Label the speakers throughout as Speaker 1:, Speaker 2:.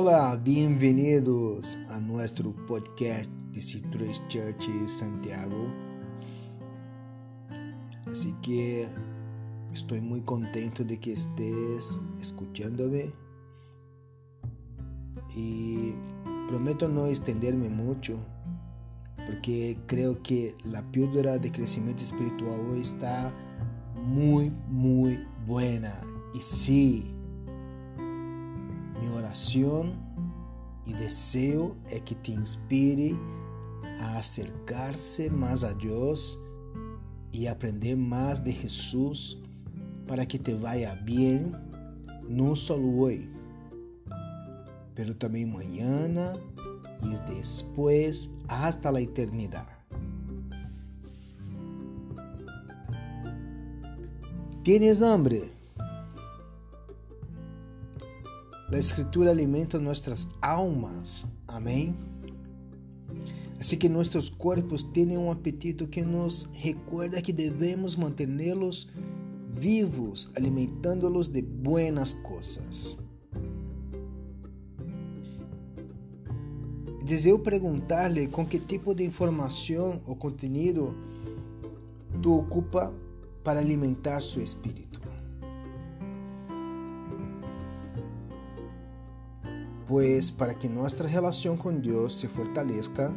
Speaker 1: Olá, bem-vindos a nosso podcast de Citrus Church Santiago. Assim que estou muito contente de que estés escutando-me e prometo não estender-me muito porque creio que a píldora de crescimento espiritual hoje está muito, muito buena. E sim, minha oração e desejo é que te inspire a acercar-se mais a Deus e aprender mais de Jesus para que te vaya bem, não só hoje, pero também amanhã e depois hasta a eternidade. ¿Tienes hambre? La escritura alimenta nuestras almas. Amém? Assim que nossos corpos têm um apetite que nos recuerda que devemos mantê-los vivos, alimentando-los de buenas. Desejo perguntar-lhe com que tipo de informação ou conteúdo tu ocupa para alimentar seu espírito. Pois para que nossa relação com Deus se fortaleça,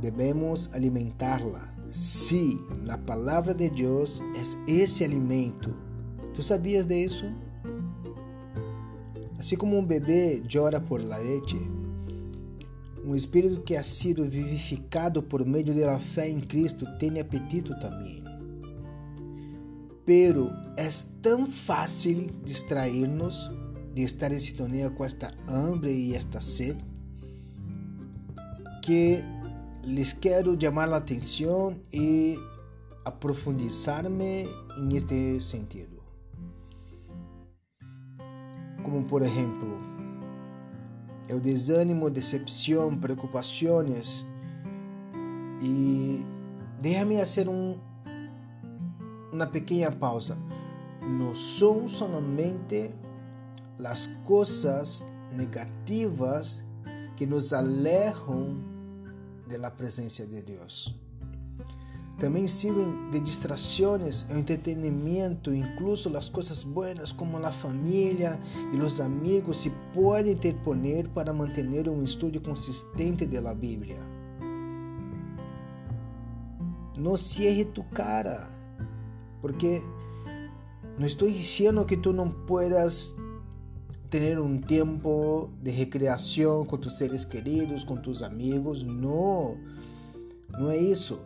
Speaker 1: devemos alimentá-la. Sim, sí, a palavra de Deus é esse alimento. Tu sabias disso? Assim como um bebê chora por la leite, um espírito que ha sido vivificado por meio da fé em Cristo tem apetite também. Pero é tão fácil distrair-nos de estar em sintonia com esta hambre e esta sede que les quero chamar a atenção e aprofundizar-me em este sentido. Como por exemplo, o desânimo, decepção, preocupações e déjame fazer um uma pequena pausa. Não são somente as coisas negativas que nos alejam da presença de Deus. Também servem de distrações entretenimento, incluso as coisas boas como a família e os amigos se podem interponer para manter um estudo consistente da Bíblia. Não cierre tu cara porque não estou dizendo que tu não puedas ter um tempo de recreação com tus seres queridos, com tus amigos. Não, não é isso.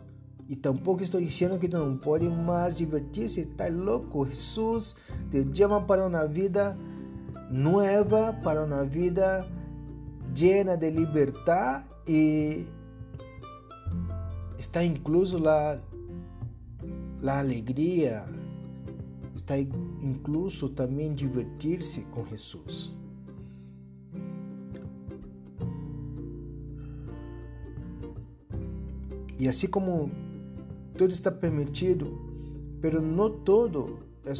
Speaker 1: E tampouco estou dizendo que não pode mais divertir-se. Está louco? Jesus te chama para uma vida nova, para uma vida llena de liberdade e está incluso lá a alegria está incluso também divertir-se com Jesus. E assim como tudo está permitido, pero não todo é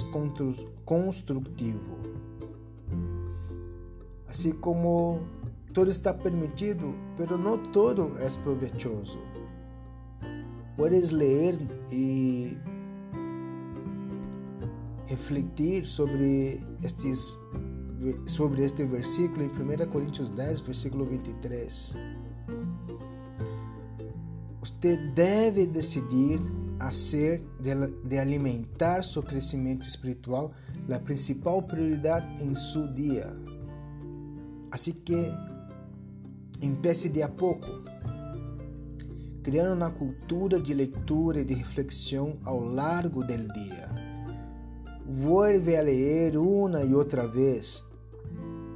Speaker 1: construtivo. Assim como todo está permitido, pero não todo é provechoso. Puedes ler e refletir sobre, estes, sobre este versículo em 1 Coríntios 10, versículo 23. Você deve decidir a ser de, de alimentar seu crescimento espiritual a principal prioridade em seu dia. Assim que empece de a pouco criando uma cultura de leitura e de reflexão ao largo do dia. Vuelve a ler uma e outra vez.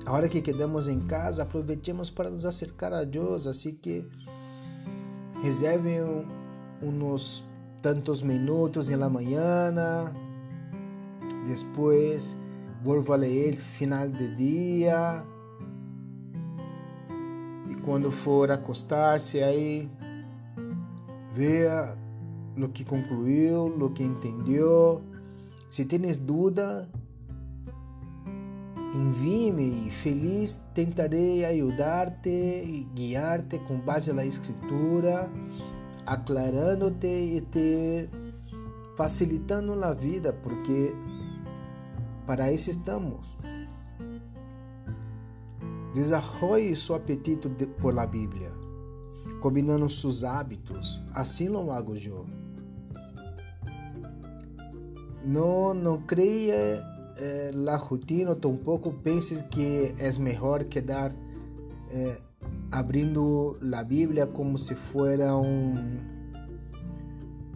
Speaker 1: A hora que quedamos em casa, aproveitemos para nos acercar a Deus, assim que reservem uns tantos minutos na manhã, depois vuelvo a ler final de dia, e quando for acostar-se aí vea lo que concluiu, lo que entendeu. Se tens dúvida, envie-me e feliz tentarei ajudar-te e guiar-te com base na Escritura, aclarando-te e te facilitando a vida, porque para isso estamos. Desarrolle seu apetite por la Bíblia, combinando seus hábitos. Assim lo hago eu. Não, não creia eh, la rotina, tampouco penses que é melhor quedar eh, abrindo a Bíblia como se fosse um,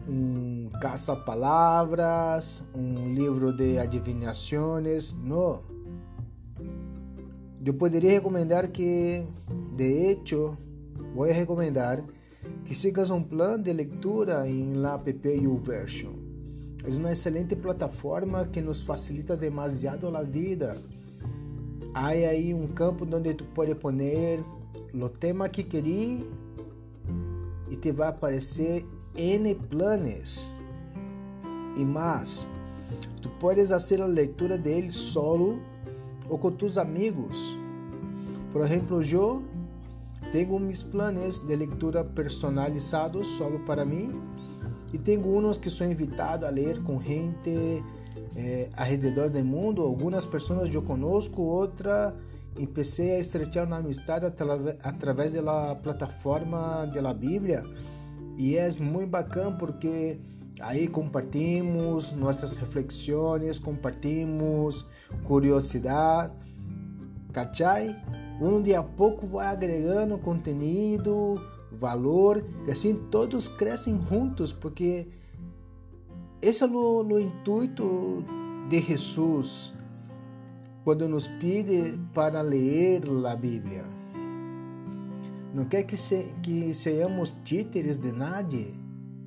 Speaker 1: um caça-palavras, um livro de adivinhações. Não. Eu poderia recomendar que, de hecho, vou recomendar que sigas um plano de leitura em la app YouVersion é uma excelente plataforma que nos facilita demasiado a vida. Há aí um campo onde tu pode poner o tema que queria e te vai aparecer N planos. E mais, tu podes fazer a leitura dele solo ou com tus amigos. Por exemplo, eu tenho meus planos de leitura personalizados solo para mim e tenho uns que sou invitado a ler com gente eh, alrededor do mundo. Algumas pessoas eu conosco, outra empecé a estrechar uma amistade através da plataforma da Bíblia e é muito bacana porque aí compartimos nossas reflexões, compartimos curiosidade, cachai? Um dia a pouco vai agregando conteúdo, valor, e assim todos crescem juntos, porque esse é o, intuito de Jesus quando nos pede para ler a Bíblia. Não quer que, se, que sejamos títeres de nadie,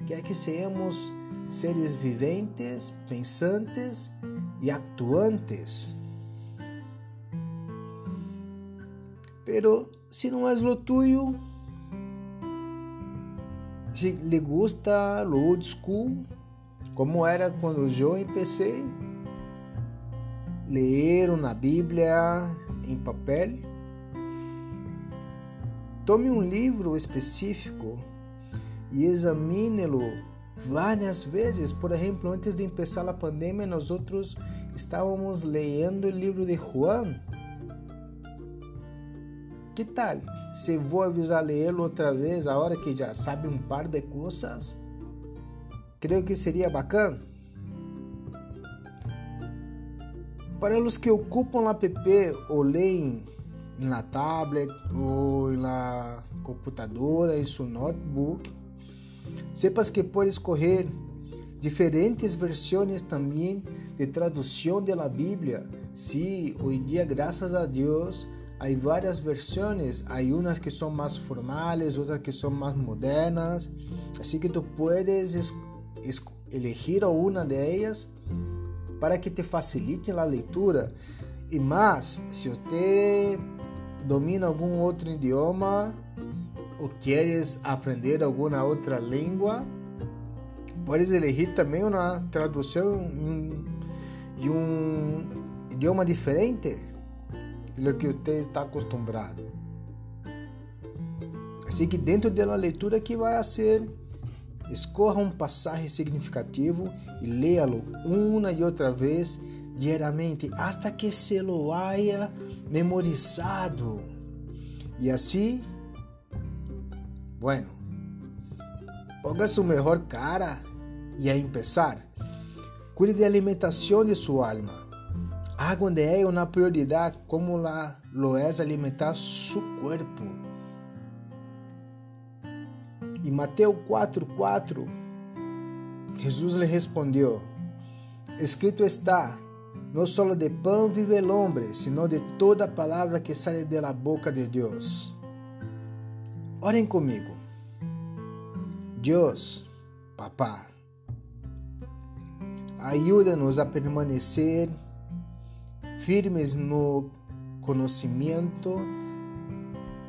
Speaker 1: quer que sejamos seres viventes, pensantes e actuantes. Pero se não é lo tuyo, se lhe gusta o old school, como era quando eu empecé, ler na Bíblia em papel. Tome um livro específico e examine-lo várias vezes. Por exemplo, antes de começar a pandemia, nós outros estávamos lendo o livro de Juan. Que tal? Se vou avisar lê-lo outra vez, a hora que já sabe um par de coisas, creio que seria bacana. Para os que ocupam o app ou leem na tablet ou na computadora, em seu notebook, sepas que pode escolher diferentes versões também de tradução da Bíblia. Sí, hoje dia, graças a Deus, Hay varias versiones, hay unas que son más formales, otras que son más modernas. Así que tú puedes elegir una de ellas para que te facilite la lectura. Y más, si usted domina algún otro idioma o quieres aprender alguna otra lengua, puedes elegir también una traducción y un idioma diferente lo que você está acostumado. Assim que dentro da leitura que vai ser, escorra um passagem significativo e leia-lo uma e outra vez diariamente, até que se lo haya memorizado. E assim, bueno, ponga sua melhor cara e a começar. Cuide da alimentação de sua alma Haga de ella una prioridad como la, lo es alimentar su cuerpo. E Mateus 4:4 Jesus lhe respondeu: Escrito está: Não só de pão vive el hombre, sino de toda palavra que sai de la boca de Deus. Orem comigo. Deus, Papá, ajuda-nos a permanecer firmes no conhecimento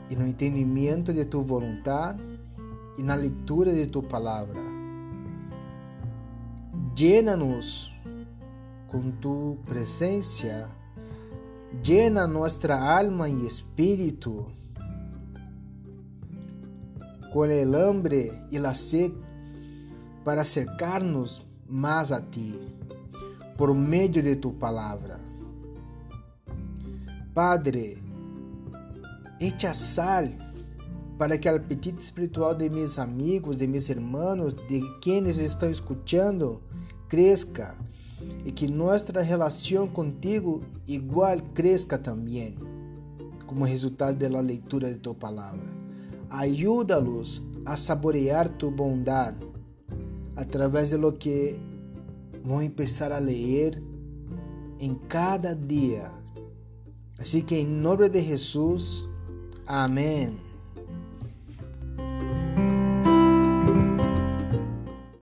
Speaker 1: e no entendimento de tu vontade e na leitura de tu palavra. Llena-nos com tu presença llena nuestra alma y espíritu con el hambre y la sed para acercarnos más a ti por medio de tu palabra. Padre, echa sal para que o apetite espiritual de meus amigos, de meus irmãos, de quienes estão escutando, cresça e que nossa relação contigo igual cresça também, como resultado da leitura de tua palavra. Ajuda-los a saborear tu bondade através de lo que vão começar a ler em cada dia. Assim que em nome de Jesus, amém.